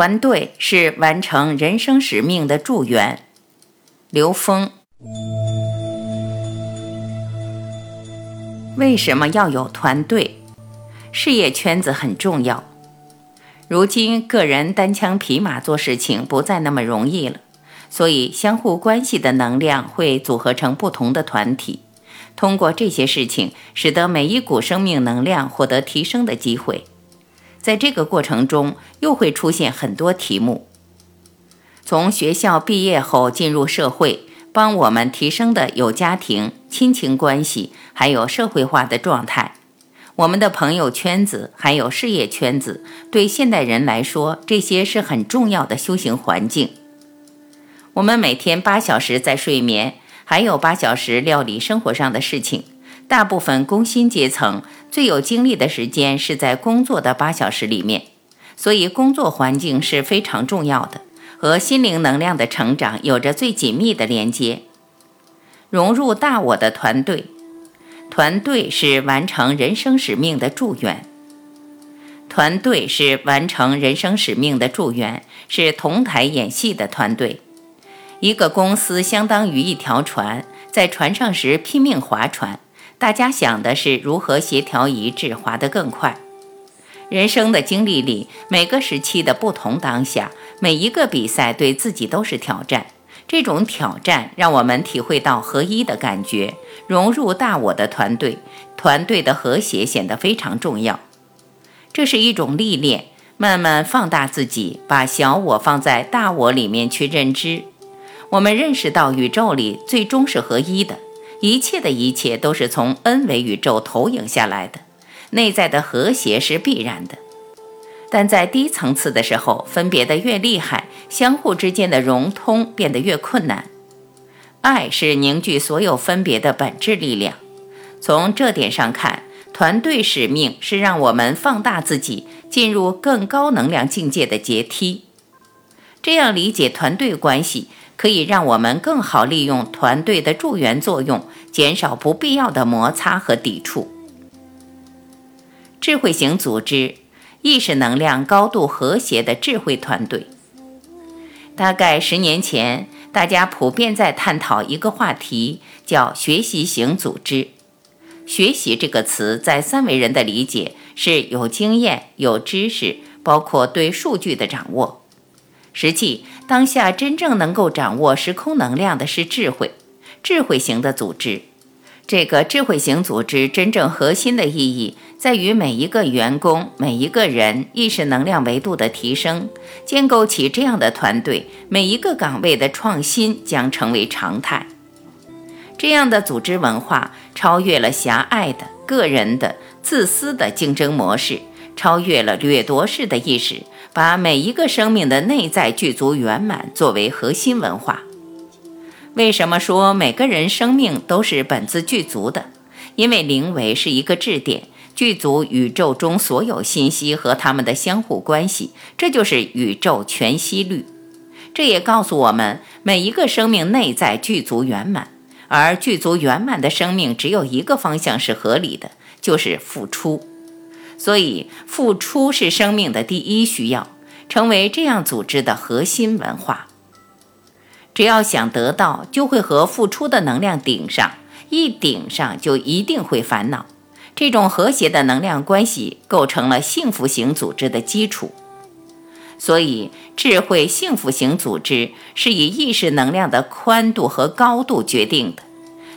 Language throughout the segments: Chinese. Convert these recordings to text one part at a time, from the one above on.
团队是完成人生使命的助缘。刘峰，为什么要有团队？事业圈子很重要。如今个人单枪匹马做事情不再那么容易了，所以相互关系的能量会组合成不同的团体，通过这些事情，使得每一股生命能量获得提升的机会。在这个过程中，又会出现很多题目。从学校毕业后进入社会，帮我们提升的有家庭、亲情关系，还有社会化的状态。我们的朋友圈子，还有事业圈子，对现代人来说，这些是很重要的修行环境。我们每天八小时在睡眠，还有八小时料理生活上的事情。大部分工薪阶层最有精力的时间是在工作的八小时里面，所以工作环境是非常重要的，和心灵能量的成长有着最紧密的连接。融入大我的团队，团队是完成人生使命的助缘。团队是完成人生使命的助缘，是同台演戏的团队。一个公司相当于一条船，在船上时拼命划船。大家想的是如何协调一致，滑得更快。人生的经历里，每个时期的不同当下，每一个比赛对自己都是挑战。这种挑战让我们体会到合一的感觉，融入大我的团队，团队的和谐显得非常重要。这是一种历练，慢慢放大自己，把小我放在大我里面去认知。我们认识到宇宙里最终是合一的。一切的一切都是从 n 维宇宙投影下来的，内在的和谐是必然的。但在低层次的时候，分别的越厉害，相互之间的融通变得越困难。爱是凝聚所有分别的本质力量。从这点上看，团队使命是让我们放大自己，进入更高能量境界的阶梯。这样理解团队关系。可以让我们更好利用团队的助缘作用，减少不必要的摩擦和抵触。智慧型组织，意识能量高度和谐的智慧团队。大概十年前，大家普遍在探讨一个话题，叫学习型组织。学习这个词，在三维人的理解是有经验、有知识，包括对数据的掌握。实际当下真正能够掌握时空能量的是智慧，智慧型的组织。这个智慧型组织真正核心的意义在于每一个员工、每一个人意识能量维度的提升，建构起这样的团队，每一个岗位的创新将成为常态。这样的组织文化超越了狭隘的个人的自私的竞争模式，超越了掠夺式的意识。把每一个生命的内在具足圆满作为核心文化。为什么说每个人生命都是本自具足的？因为灵维是一个质点，具足宇宙中所有信息和它们的相互关系，这就是宇宙全息律。这也告诉我们，每一个生命内在具足圆满，而具足圆满的生命只有一个方向是合理的，就是付出。所以，付出是生命的第一需要，成为这样组织的核心文化。只要想得到，就会和付出的能量顶上，一顶上就一定会烦恼。这种和谐的能量关系构成了幸福型组织的基础。所以，智慧幸福型组织是以意识能量的宽度和高度决定的。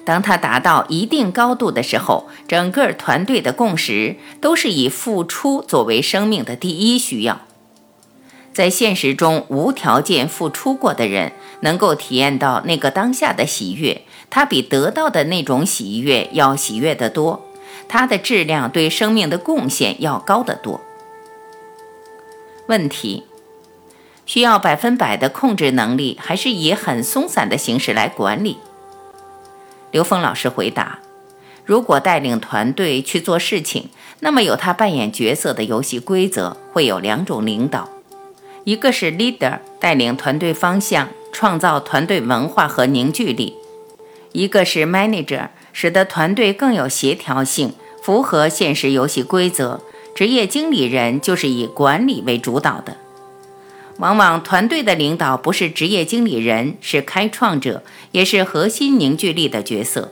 当它达到一定高度的时候，整个团队的共识都是以付出作为生命的第一需要。在现实中无条件付出过的人，能够体验到那个当下的喜悦，它比得到的那种喜悦要喜悦得多，它的质量对生命的贡献要高得多。问题：需要百分百的控制能力，还是以很松散的形式来管理？刘峰老师回答：如果带领团队去做事情，那么有他扮演角色的游戏规则会有两种领导，一个是 leader 带领团队方向，创造团队文化和凝聚力；一个是 manager 使得团队更有协调性，符合现实游戏规则。职业经理人就是以管理为主导的，往往团队的领导不是职业经理人，是开创者，也是核心凝聚力的角色。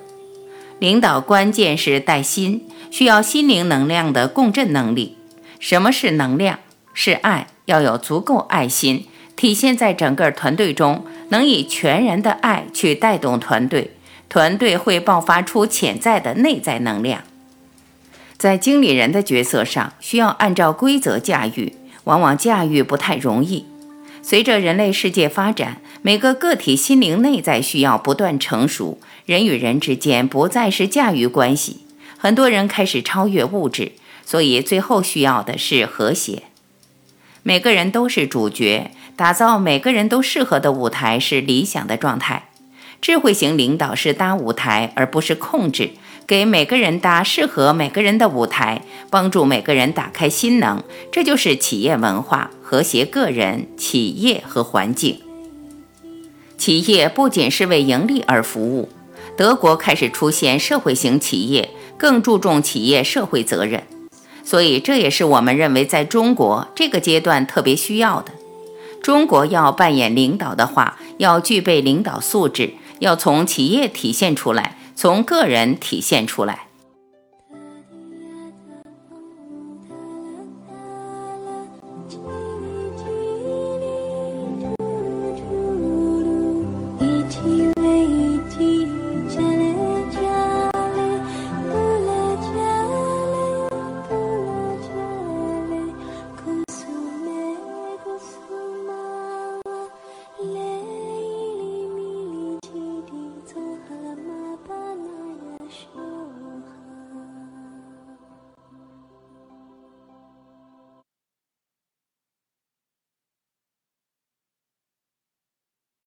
领导关键是带心。需要心灵能量的共振能力。什么是能量？是爱，要有足够爱心，体现在整个团队中，能以全然的爱去带动团队，团队会爆发出潜在的内在能量。在经理人的角色上，需要按照规则驾驭，往往驾驭不太容易。随着人类世界发展，每个个体心灵内在需要不断成熟，人与人之间不再是驾驭关系。很多人开始超越物质，所以最后需要的是和谐。每个人都是主角，打造每个人都适合的舞台是理想的状态。智慧型领导是搭舞台，而不是控制，给每个人搭适合每个人的舞台，帮助每个人打开心能。这就是企业文化，和谐个人、企业和环境。企业不仅是为盈利而服务，德国开始出现社会型企业。更注重企业社会责任，所以这也是我们认为在中国这个阶段特别需要的。中国要扮演领导的话，要具备领导素质，要从企业体现出来，从个人体现出来。